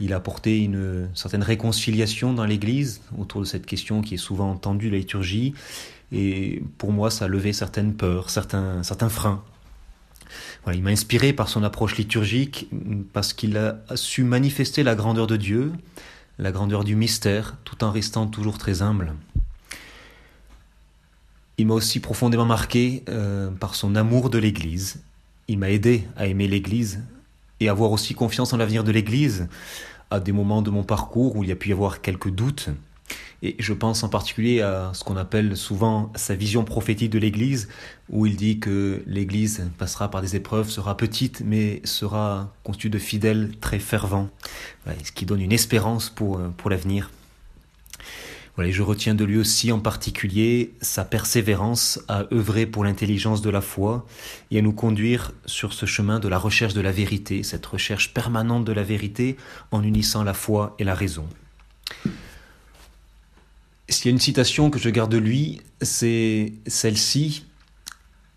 Il a apporté une certaine réconciliation dans l'Église autour de cette question qui est souvent entendue, la liturgie. Et pour moi, ça levé certaines peurs, certains, certains freins. Voilà, il m'a inspiré par son approche liturgique, parce qu'il a su manifester la grandeur de Dieu, la grandeur du mystère, tout en restant toujours très humble. Il m'a aussi profondément marqué euh, par son amour de l'Église. Il m'a aidé à aimer l'Église et avoir aussi confiance en l'avenir de l'Église à des moments de mon parcours où il y a pu y avoir quelques doutes. Et je pense en particulier à ce qu'on appelle souvent sa vision prophétique de l'Église, où il dit que l'Église passera par des épreuves, sera petite, mais sera constituée de fidèles très fervents, ce qui donne une espérance pour, pour l'avenir. Voilà, je retiens de lui aussi en particulier sa persévérance à œuvrer pour l'intelligence de la foi et à nous conduire sur ce chemin de la recherche de la vérité, cette recherche permanente de la vérité en unissant la foi et la raison. S'il y a une citation que je garde de lui, c'est celle-ci.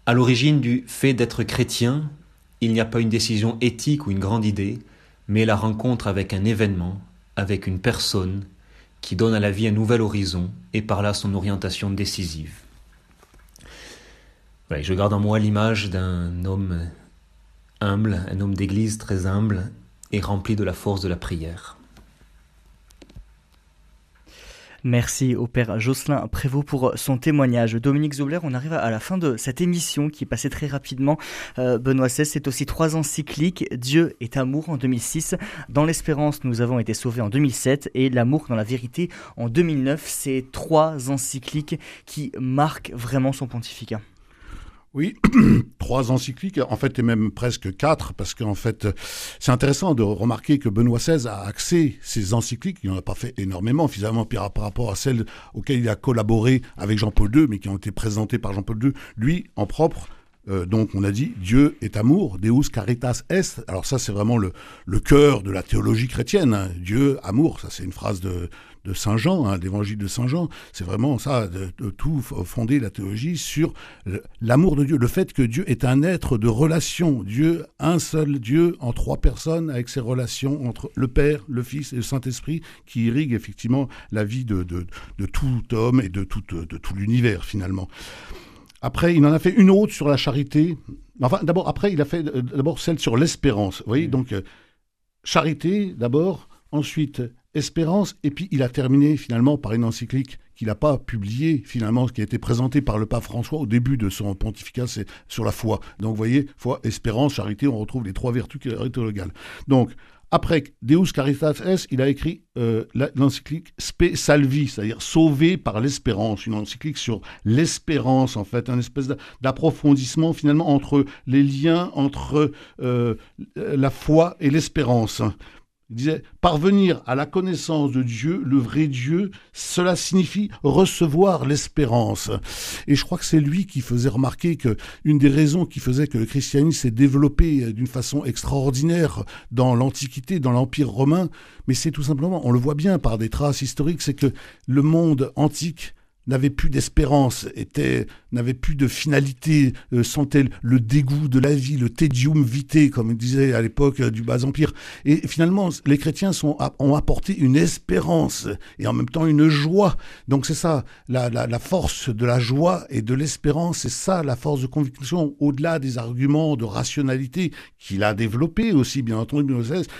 À l'origine du fait d'être chrétien, il n'y a pas une décision éthique ou une grande idée, mais la rencontre avec un événement, avec une personne, qui donne à la vie un nouvel horizon et par là son orientation décisive. je garde en moi l'image d'un homme humble, un homme d'église très humble et rempli de la force de la prière. Merci au père Jocelyn Prévost pour son témoignage. Dominique Zobler, on arrive à la fin de cette émission qui est passée très rapidement. Euh, Benoît XVI, c'est aussi trois encycliques. Dieu est amour en 2006. Dans l'espérance, nous avons été sauvés en 2007 et l'amour dans la vérité en 2009. C'est trois encycliques qui marquent vraiment son pontificat. Oui, [CLEARS THROAT] trois encycliques, en fait, et même presque quatre, parce qu'en fait, c'est intéressant de remarquer que Benoît XVI a axé ses encycliques, il n'en a pas fait énormément, finalement, par rapport à celles auxquelles il a collaboré avec Jean-Paul II, mais qui ont été présentées par Jean-Paul II, lui, en propre, euh, donc on a dit Dieu est amour, Deus caritas est. Alors ça c'est vraiment le, le cœur de la théologie chrétienne. Hein. Dieu amour, ça c'est une phrase de, de Saint Jean, hein, l'évangile de Saint Jean. C'est vraiment ça, de, tout fonder la théologie sur l'amour de Dieu, le fait que Dieu est un être de relation. Dieu, un seul Dieu en trois personnes avec ses relations entre le Père, le Fils et le Saint-Esprit qui irriguent effectivement la vie de, de, de tout homme et de tout, de tout l'univers finalement. Après, il en a fait une autre sur la charité. Enfin, d'abord, après, il a fait euh, d'abord celle sur l'espérance. Vous voyez, donc, euh, charité d'abord, ensuite espérance, et puis il a terminé finalement par une encyclique qu'il n'a pas publiée, finalement, qui a été présentée par le pape François au début de son pontificat, sur la foi. Donc, vous voyez, foi, espérance, charité, on retrouve les trois vertus théologales. Donc, après Deus Caritas Est, il a écrit euh, l'encyclique Spe Salvi, c'est-à-dire sauvé par l'espérance, une encyclique sur l'espérance, en fait, un espèce d'approfondissement finalement entre les liens entre euh, la foi et l'espérance. Il disait parvenir à la connaissance de Dieu, le vrai Dieu, cela signifie recevoir l'espérance. Et je crois que c'est lui qui faisait remarquer que une des raisons qui faisait que le christianisme s'est développé d'une façon extraordinaire dans l'Antiquité, dans l'Empire romain, mais c'est tout simplement, on le voit bien par des traces historiques, c'est que le monde antique n'avait plus d'espérance, était n'avait plus de finalité, euh, sentait le dégoût de la vie, le tedium vitae, comme disait à l'époque euh, du bas empire. Et finalement, les chrétiens ont apporté une espérance et en même temps une joie. Donc c'est ça, la, la, force de la joie et de l'espérance, c'est ça la force de conviction, au-delà des arguments de rationalité qu'il a développé aussi, bien entendu,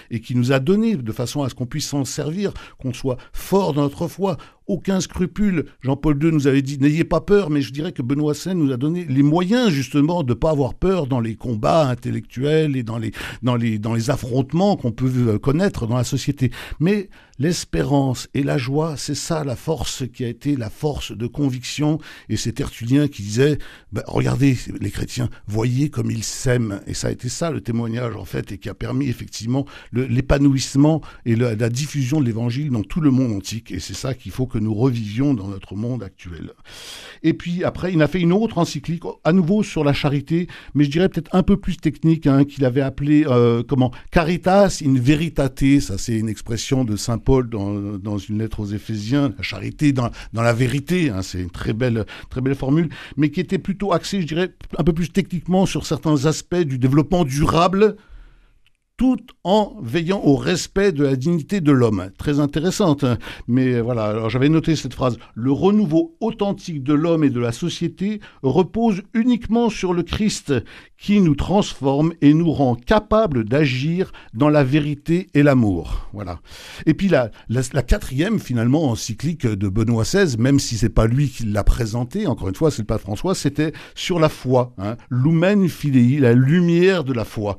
et qui nous a donné de façon à ce qu'on puisse s'en servir, qu'on soit fort dans notre foi, aucun scrupule. Jean-Paul II nous avait dit n'ayez pas peur, mais je dirais que Benoît XVI nous a donné les moyens justement de ne pas avoir peur dans les combats intellectuels et dans les, dans les, dans les affrontements qu'on peut euh, connaître dans la société. Mais L'espérance et la joie, c'est ça la force qui a été la force de conviction. Et c'est Tertullien qui disait, bah, regardez les chrétiens, voyez comme ils s'aiment. Et ça a été ça le témoignage en fait, et qui a permis effectivement l'épanouissement et la, diffusion de l'évangile dans tout le monde antique. Et c'est ça qu'il faut que nous revivions dans notre monde actuel. Et puis après, il a fait une autre encyclique, à nouveau sur la charité, mais je dirais peut-être un peu plus technique, hein, qu'il avait appelé euh, comment? Caritas in veritate. Ça, c'est une expression de saint Paul dans, une lettre aux Éphésiens, la charité dans, la vérité, hein, c'est une très belle, très belle formule, mais qui était plutôt axée, je dirais, un peu plus techniquement sur certains aspects du développement durable tout en veillant au respect de la dignité de l'homme. Très intéressante, hein. mais voilà, alors j'avais noté cette phrase. Le renouveau authentique de l'homme et de la société repose uniquement sur le Christ qui nous transforme et nous rend capables d'agir dans la vérité et l'amour. Voilà. Et puis la, quatrième finalement encyclique de Benoît XVI, même si c'est pas lui qui l'a présenté, encore une fois, c'est le pape François, c'était sur la foi, hein, Lumen Fidei, la lumière de la foi.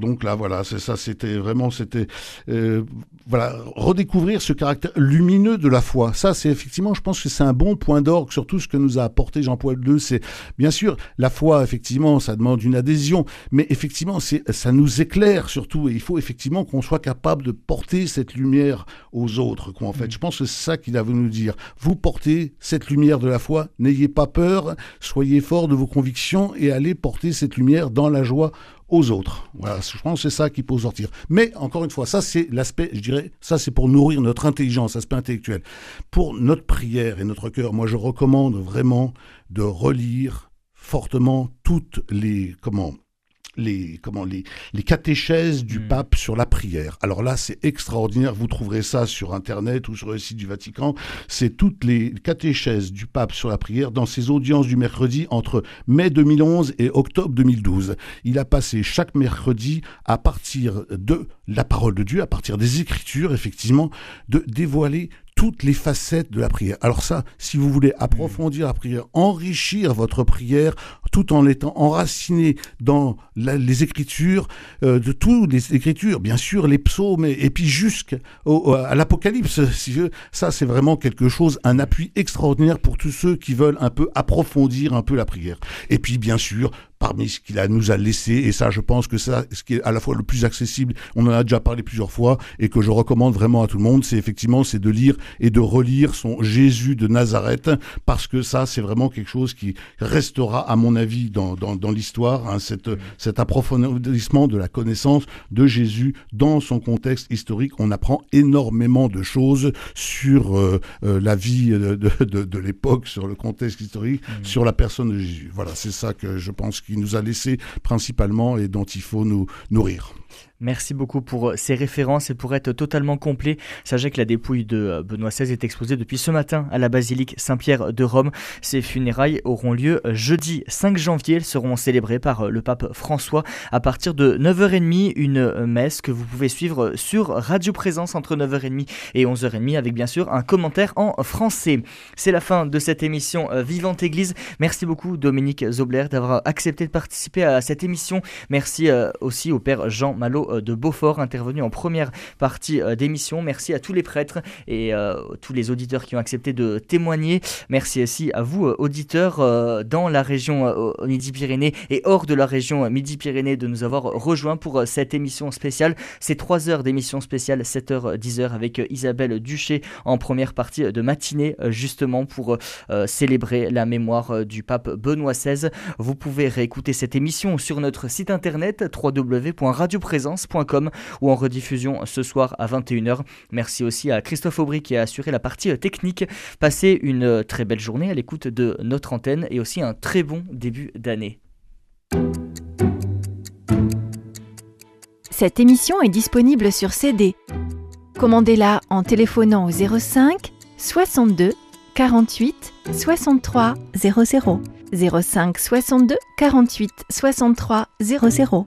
Donc là, voilà voilà, c'est ça, c'était vraiment, c'était, euh, voilà, redécouvrir ce caractère lumineux de la foi. Ça, c'est effectivement, je pense que c'est un bon point d'orgue sur tout ce que nous a apporté Jean-Paul II. C'est bien sûr la foi, effectivement, ça demande une adhésion, mais effectivement, c'est, ça nous éclaire surtout, et il faut effectivement qu'on soit capable de porter cette lumière aux autres. Quoi, en fait, mm. je pense que c'est ça qu'il a voulu nous dire. Vous portez cette lumière de la foi, n'ayez pas peur, soyez fort de vos convictions et allez porter cette lumière dans la joie aux autres. Voilà, je pense que c'est ça qui peut sortir. Mais encore une fois, ça c'est l'aspect, je dirais, ça c'est pour nourrir notre intelligence, aspect intellectuel. Pour notre prière et notre cœur, moi je recommande vraiment de relire fortement toutes les comment les, comment, les, les catéchèses du hmm. pape sur la prière. Alors là, c'est extraordinaire. Vous trouverez ça sur Internet ou sur le site du Vatican. C'est toutes les catéchèses du pape sur la prière dans ses audiences du mercredi entre mai 2011 et octobre 2012. Il a passé chaque mercredi à partir de la parole de Dieu, à partir des Écritures, effectivement, de dévoiler toutes les facettes de la prière. Alors ça, si vous voulez approfondir la prière, enrichir votre prière, tout en étant enraciné dans les écritures, euh, de toutes les écritures, bien sûr, les psaumes, et, puis jusqu'à l'Apocalypse, si ça c'est vraiment quelque chose, un appui extraordinaire pour tous ceux qui veulent un peu approfondir un peu la prière. Et puis bien sûr, parmi ce qu'il nous a laissé, et ça je pense que ça, ce qui est à la fois le plus accessible, on en a déjà parlé plusieurs fois, et que je recommande vraiment à tout le monde, c'est effectivement c'est de lire et de relire son Jésus de Nazareth, parce que ça c'est vraiment quelque chose qui restera à mon avis dans, dans, dans l'histoire, hein, cette, cet approfondissement de la connaissance de Jésus dans son contexte historique. On apprend énormément de choses sur euh, euh, la vie de, de, de, l'époque, sur le contexte historique, mmh. sur la personne de Jésus. Voilà, c'est ça que je pense qui nous a laissé principalement et dont il faut nous nourrir. Merci beaucoup pour euh, ces références et pour être totalement complet. Sachez que la dépouille de euh, Benoît XVI est exposée depuis ce matin à la basilique Saint-Pierre de Rome. Ces funérailles auront lieu euh, jeudi 5 janvier. Elles seront célébrées par le pape François à partir de 9h30. Une messe que vous pouvez suivre sur Radio Présence entre 9h30 et 11h30 avec bien sûr un commentaire en français. C'est la fin de cette émission Vivante Église. Merci beaucoup Dominique Zobler d'avoir accepté de participer à cette émission. Merci aussi au père Jean Malo de Beaufort, intervenu en première partie euh, d'émission. Merci à tous les prêtres et euh, tous les auditeurs qui ont accepté de témoigner. Merci aussi à vous, auditeurs, dans la région Midi-Pyrénées et hors de la région Midi-Pyrénées, de nous avoir rejoints pour cette émission spéciale. C'est 3 heures d'émission spéciale, 7h, 10h avec Isabelle Duché en première partie de matinée, justement pour célébrer la mémoire du pape Benoît XVI. Vous pouvez réécouter cette émission sur notre site internet www.radioprésence ou en rediffusion ce soir à 21h. Merci aussi à Christophe Aubry qui a assuré la partie euh, technique. Passez une euh, très belle journée à l'écoute de notre antenne et aussi un très bon début d'année. Cette émission est disponible sur CD. Commandez-la en téléphonant au 05 62 48 63 00. 05 62 48 63 00